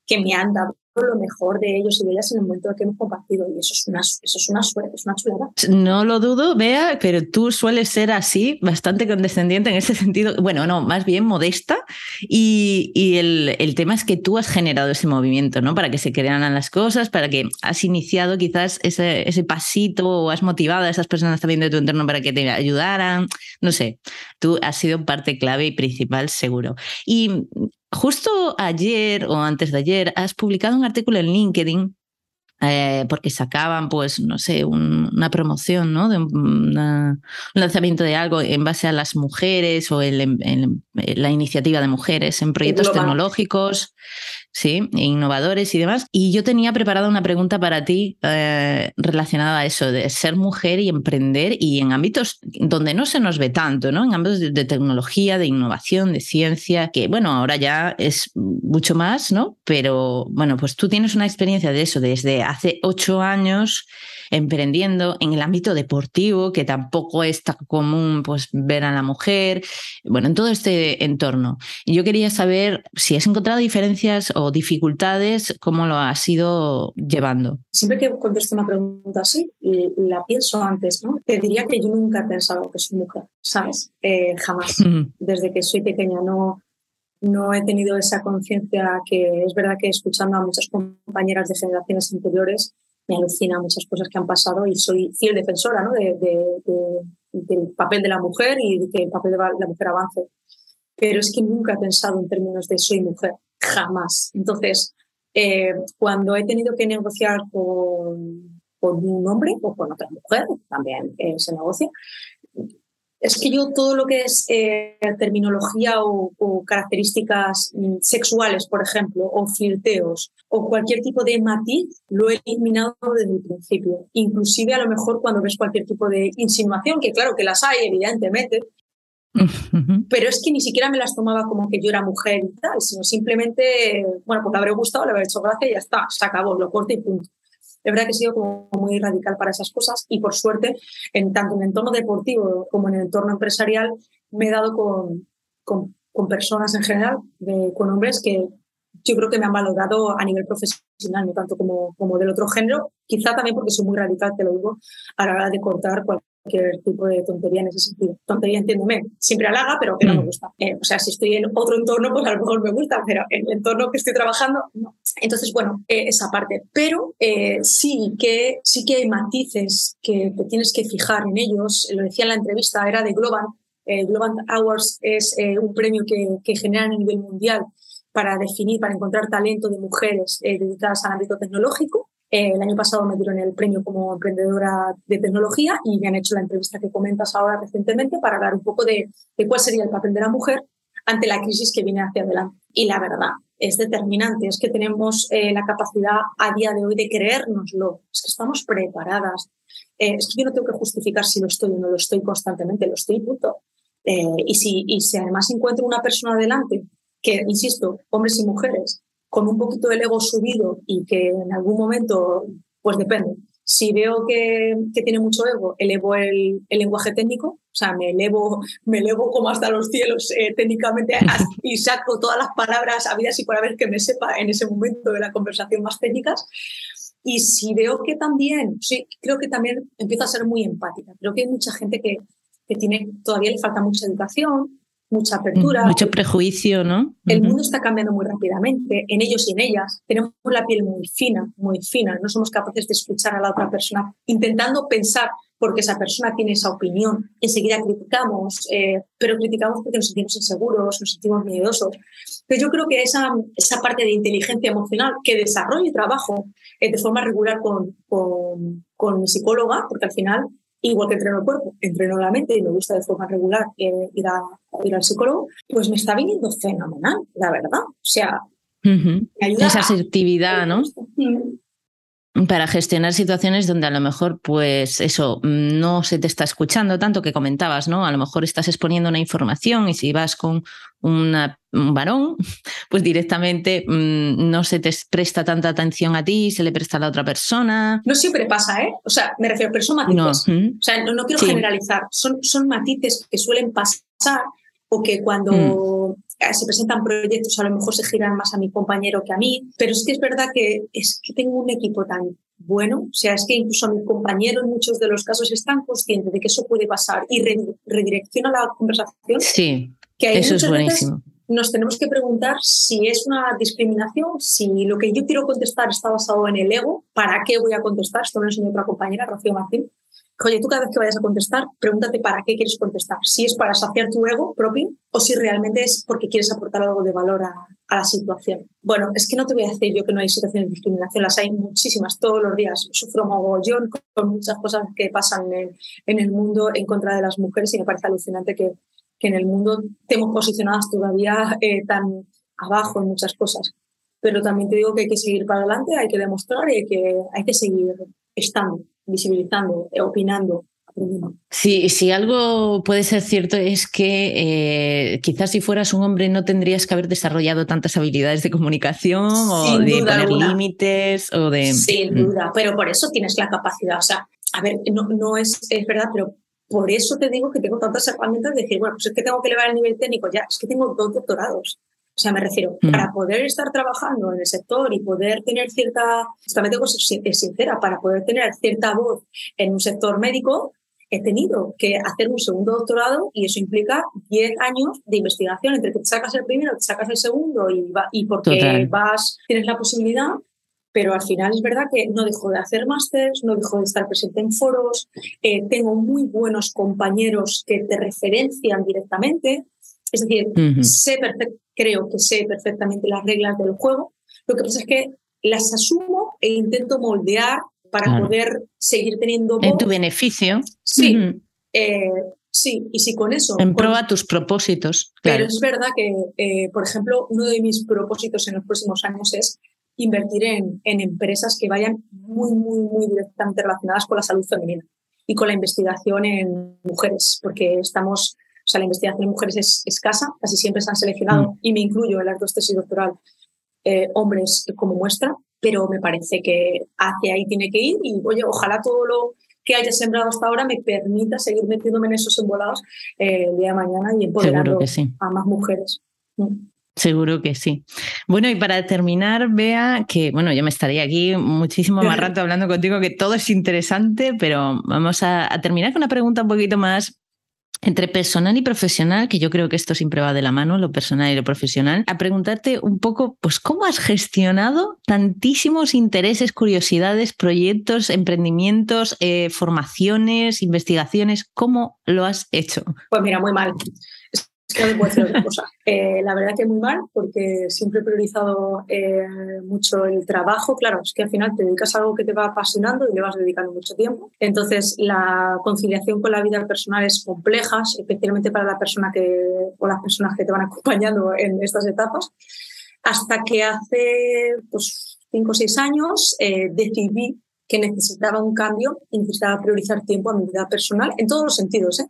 que me han dado lo mejor de ellos y de ellas en el momento que hemos compartido. Y eso es una, eso es una suerte, es una chulada. No lo dudo, Bea, pero tú sueles ser así, bastante condescendiente en ese sentido. Bueno, no, más bien modesta. Y, y el, el, tema es que tú has generado ese movimiento, ¿no? Para que se crearan las cosas, para que has iniciado quizás ese, ese pasito o has motivado a esas personas también de tu entorno para que te ayudaran. No sé, tú has sido parte clave y principal, seguro. Y Justo ayer o antes de ayer has publicado un artículo en LinkedIn eh, porque sacaban, pues, no sé, una promoción, ¿no? De un, lanzamiento de algo en base a las mujeres o en, la iniciativa de mujeres en proyectos tecnológicos sí, innovadores y demás. Y yo tenía preparada una pregunta para ti eh, relacionada a eso, de ser mujer y emprender y en ámbitos donde no se nos ve tanto, ¿no? En ámbitos de, tecnología, de innovación, de ciencia, que bueno, ahora ya es mucho más, ¿no? Pero bueno, pues tú tienes una experiencia de eso desde hace ocho años emprendiendo en el ámbito deportivo, que tampoco es tan común pues, ver a la mujer, bueno, en todo este entorno. Yo quería saber si has encontrado diferencias o dificultades, cómo lo has ido llevando. Siempre que contesto una pregunta así, la pienso antes, ¿no? Te diría que yo nunca he pensado que soy mujer, ¿sabes? Eh, jamás. Desde que soy pequeña no, no he tenido esa conciencia que es verdad que escuchando a muchas compañeras de generaciones anteriores, me alucina muchas cosas que han pasado y soy fiel defensora ¿no? de, del papel de la mujer y de que el papel de la mujer avance. Pero es que nunca he pensado en términos de soy mujer, jamás. Entonces, eh, cuando he tenido que negociar con, un hombre o con otra mujer, también eh, se negocia, es que yo todo lo que es eh, terminología o, características mm, sexuales, por ejemplo, o flirteos, o cualquier tipo de matiz, lo he eliminado desde el principio. Inclusive a lo mejor cuando ves cualquier tipo de insinuación, que claro que las hay, evidentemente, pero es que ni siquiera me las tomaba como que yo era mujer y tal, sino simplemente, bueno, porque habré gustado, le habré hecho gracia y ya está, se acabó, lo corto y punto. Es verdad que he sido como muy radical para esas cosas y por suerte, en, tanto en el entorno deportivo como en el entorno empresarial, me he dado con, con, con personas en general, de, con hombres que yo creo que me han valorado a nivel profesional, no tanto como, como del otro género, quizá también porque soy muy radical, te lo digo, a la hora de cortar cualquier cualquier tipo de tontería en ese sentido. Tontería, entiéndeme, siempre halaga, pero que no me mm. gusta. Eh, o sea, si estoy en otro entorno, pues a lo mejor me gusta, pero en el entorno que estoy trabajando, no. Entonces, bueno, eh, esa parte. Pero eh, sí, que, sí que hay matices que te tienes que fijar en ellos. Lo decía en la entrevista, era de Global. Global Awards es un premio que, que generan a nivel mundial para definir, para encontrar talento de mujeres dedicadas al ámbito tecnológico. Eh, el año pasado me dieron el premio como emprendedora de tecnología y me han hecho la entrevista que comentas ahora recientemente para hablar un poco de, cuál sería el papel de la mujer ante la crisis que viene hacia adelante. Y la verdad es determinante, es que tenemos eh, la capacidad a día de hoy de creérnoslo, es que estamos preparadas. Eh, es que yo no tengo que justificar si lo estoy o no lo estoy constantemente, lo estoy, punto. y, si, y si además encuentro una persona adelante, que, insisto, hombres y mujeres, con un poquito del ego subido y que en algún momento, pues depende. Si veo que, que tiene mucho ego, elevo el, el, lenguaje técnico, o sea, me elevo, me elevo como hasta los cielos eh, técnicamente y saco todas las palabras habidas y por haber que me sepa en ese momento de la conversación más técnicas. Y si veo que también, sí, creo que también empiezo a ser muy empática. Creo que hay mucha gente que, que tiene, todavía le falta mucha educación, mucha apertura. Mucho prejuicio, ¿no? El mundo está cambiando muy rápidamente, en ellos y en ellas. Tenemos la piel muy fina, muy fina. No somos capaces de escuchar a la otra persona intentando pensar porque esa persona tiene esa opinión. Enseguida criticamos, eh, pero criticamos porque nos sentimos inseguros, nos sentimos miedosos. Pero yo creo que esa, esa parte de inteligencia emocional que desarrollo y trabajo eh, de forma regular con, con, con mi psicóloga, porque al final igual que entreno el cuerpo, entreno la mente y me gusta de forma regular eh, ir, a, ir al psicólogo, pues me está viniendo fenomenal, la verdad. O sea, me ayuda. Esa asertividad, ¿no? Para gestionar situaciones donde a lo mejor, pues eso, no se te está escuchando tanto que comentabas, ¿no? A lo mejor estás exponiendo una información y si vas con un varón, pues directamente mm, no se te presta tanta atención a ti, se le presta a la otra persona. No siempre pasa, ¿eh? O sea, me refiero, pero son matices. O sea, no, quiero generalizar, son, son matices que suelen pasar o que cuando mm. Se presentan proyectos a lo mejor se giran más a mi compañero que a mí, pero es que es verdad que es que tengo un equipo tan bueno, o sea, es que incluso a mi compañero en muchos de los casos están conscientes de que eso puede pasar y redirecciona la conversación. Sí, que eso es buenísimo. Nos tenemos que preguntar si es una discriminación, si lo que yo quiero contestar está basado en el ego, ¿para qué voy a contestar? Esto me lo enseñó otra compañera, Rocío Martín, Oye, tú cada vez que vayas a contestar, pregúntate para qué quieres contestar. Si es para saciar tu ego propio o si realmente es porque quieres aportar algo de valor a, la situación. Bueno, es que no te voy a decir yo que no hay situaciones de discriminación, las hay muchísimas todos los días. Sufro mogollón con muchas cosas que pasan en, el mundo en contra de las mujeres y me parece alucinante que, que en el mundo estemos posicionadas todavía eh, tan abajo en muchas cosas. Pero también te digo que hay que seguir para adelante, hay que demostrar y que hay que seguir estando visibilizando, eh, opinando, Sí, si algo puede ser cierto es que eh, quizás si fueras un hombre no tendrías que haber desarrollado tantas habilidades de comunicación o de poner límites o de... Sin mm. duda, pero por eso tienes la capacidad. O sea, a ver, no, no es, es verdad, pero por eso te digo que tengo tantas herramientas de decir, bueno, pues es que tengo que elevar el nivel técnico, ya, es que tengo dos doctorados. O sea, me refiero, mm. para poder estar trabajando en el sector y poder tener cierta, también tengo que ser sincera, para poder tener cierta voz en un sector médico, he tenido que hacer un segundo doctorado y eso implica 10 años de investigación entre que te sacas el primero, te sacas el segundo y, y porque vas, tienes la posibilidad, pero al final es verdad que no dejo de hacer másters, no dejo de estar presente en foros, eh, tengo muy buenos compañeros que te referencian directamente, es decir, sé creo que sé perfectamente las reglas del juego, lo que pasa es que las asumo e intento moldear para poder seguir teniendo... En tu beneficio. Sí, eh, sí, y si con eso... En prueba tus propósitos. Pero es verdad que, eh, por ejemplo, uno de mis propósitos en los próximos años es invertir en, en empresas que vayan muy, muy, muy directamente relacionadas con la salud femenina y con la investigación en mujeres, porque estamos, o sea, la investigación en mujeres es escasa, casi siempre se han seleccionado, mm. y me incluyo en las dos tesis doctoral, eh, hombres como muestra, pero me parece que hacia ahí tiene que ir y, oye, ojalá todo lo que haya sembrado hasta ahora me permita seguir metiéndome en esos embolados eh, el día de mañana y empoderando a más mujeres. Mm. Seguro que sí. Bueno, y para terminar, vea que, bueno, yo me estaría aquí muchísimo más rato hablando contigo, que todo es interesante, pero vamos a, terminar con una pregunta un poquito más entre personal y profesional, que yo creo que esto siempre va de la mano, lo personal y lo profesional, a preguntarte un poco, pues, ¿cómo has gestionado tantísimos intereses, curiosidades, proyectos, emprendimientos, eh, formaciones, investigaciones? ¿Cómo lo has hecho? Pues mira, muy mal. Que puedo decir otra cosa. Eh, la verdad que muy mal, porque siempre he priorizado eh, mucho el trabajo. Claro, es que al final te dedicas a algo que te va apasionando y le vas dedicando mucho tiempo. Entonces, la conciliación con la vida personal es compleja, especialmente para la persona que, o las personas que te van acompañando en estas etapas. Hasta que hace pues, cinco o seis años eh, decidí que necesitaba un cambio y necesitaba priorizar tiempo a mi vida personal en todos los sentidos.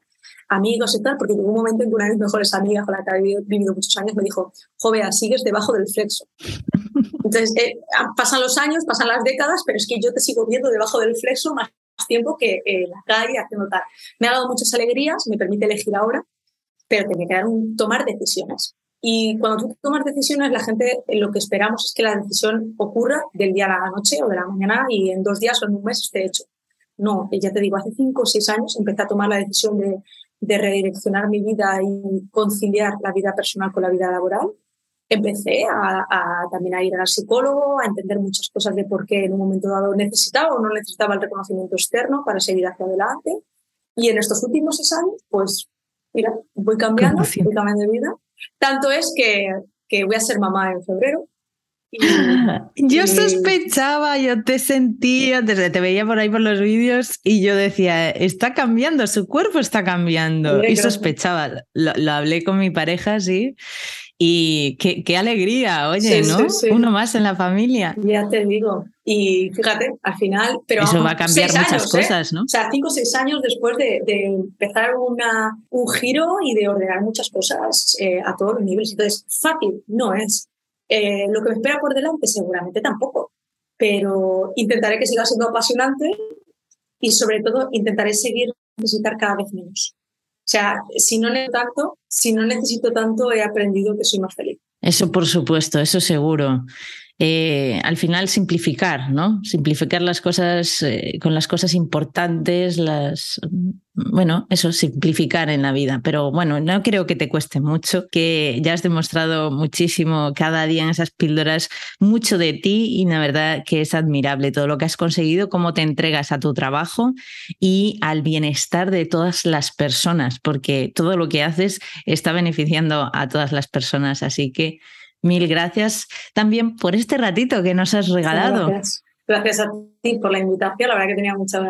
Amigos y tal, porque llegó un momento en que una de mis mejores amigas con la que había vivido muchos años me dijo, joven, sigues debajo del flexo. Entonces, eh, pasan los años, pasan las décadas, pero es que yo te sigo viendo debajo del flexo más tiempo que en la calle haciendo tal. Me ha dado muchas alegrías, me permite elegir ahora, pero tiene que dar un, tomar decisiones. Y cuando tú tomas decisiones, la gente eh, lo que esperamos es que la decisión ocurra del día a la noche o de la mañana y en dos días o en un mes esté hecho. No, ya te digo, hace cinco o seis años empecé a tomar la decisión de de redireccionar mi vida y conciliar la vida personal con la vida laboral, empecé a, también a ir al psicólogo, a entender muchas cosas de por qué en un momento dado necesitaba o no necesitaba el reconocimiento externo para seguir hacia adelante. Y en estos últimos seis años, pues, mira, voy cambiando, voy cambiando de vida. Tanto es que, que voy a ser mamá en febrero yo sospechaba, yo te sentía, desde te veía por ahí por los vídeos y yo decía, está cambiando, su cuerpo está cambiando. y sospechaba, lo, hablé con mi pareja, sí. Y qué, qué alegría, oye, ¿no? Uno más en la familia. Ya te digo. Y fíjate, al final, pero... Eso va a cambiar muchas ¿eh? cosas, ¿no? O sea, cinco o seis años después de, de empezar una, un giro y de ordenar muchas cosas eh, a todos los niveles. Entonces, fácil no es. Eh, lo que me espera por delante seguramente tampoco, pero intentaré que siga siendo apasionante y sobre todo intentaré seguir necesitar cada vez menos. O sea, si no necesito tanto, si no necesito tanto, he aprendido que soy más feliz. Eso por supuesto, eso seguro. Eh, al final simplificar, ¿no? Simplificar las cosas eh, con las cosas importantes, las bueno, eso, simplificar en la vida. Pero bueno, no creo que te cueste mucho, que ya has demostrado muchísimo cada día en esas píldoras, mucho de ti y la verdad que es admirable todo lo que has conseguido, cómo te entregas a tu trabajo y al bienestar de todas las personas, porque todo lo que haces está beneficiando a todas las personas. Así que Mil gracias también por este ratito que nos has regalado. Gracias. a ti por la invitación. La verdad que tenía muchas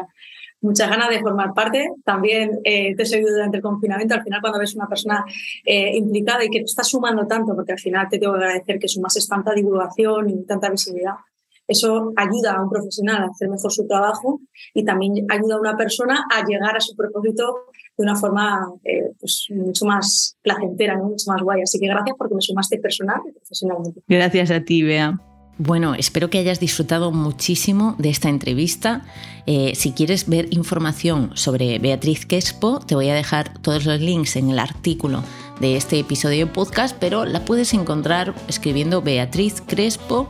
muchas ganas de formar parte. También eh, te he seguido durante el confinamiento. Al final, cuando ves una persona eh, implicada y que te está sumando tanto, porque al final te tengo que agradecer que sumases tanta divulgación y tanta visibilidad, eso ayuda a un profesional a hacer mejor su trabajo y también ayuda a una persona a llegar a su propósito de una forma eh, pues, mucho más placentera, mucho más guay. Así que gracias porque me sumaste personal y profesionalmente. Gracias a ti, Bea. Bueno, espero que hayas disfrutado muchísimo de esta entrevista. Eh, si quieres ver información sobre Beatriz Quespo, te voy a dejar todos los links en el artículo de este episodio de podcast, pero la puedes encontrar escribiendo Beatriz Crespo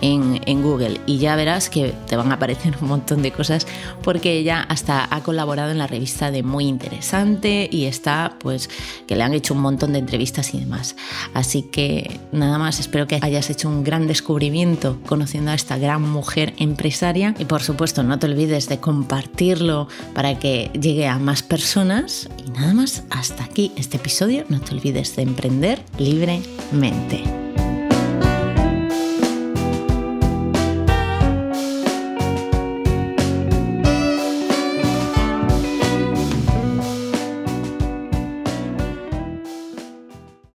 en, Google y ya verás que te van a aparecer un montón de cosas porque ella hasta ha colaborado en la revista de Muy Interesante y está pues que le han hecho un montón de entrevistas y demás. Así que nada más, espero que hayas hecho un gran descubrimiento conociendo a esta gran mujer empresaria y por supuesto no te olvides de compartirlo para que llegue a más personas y nada más, hasta aquí este episodio, no te olvides de emprender libremente.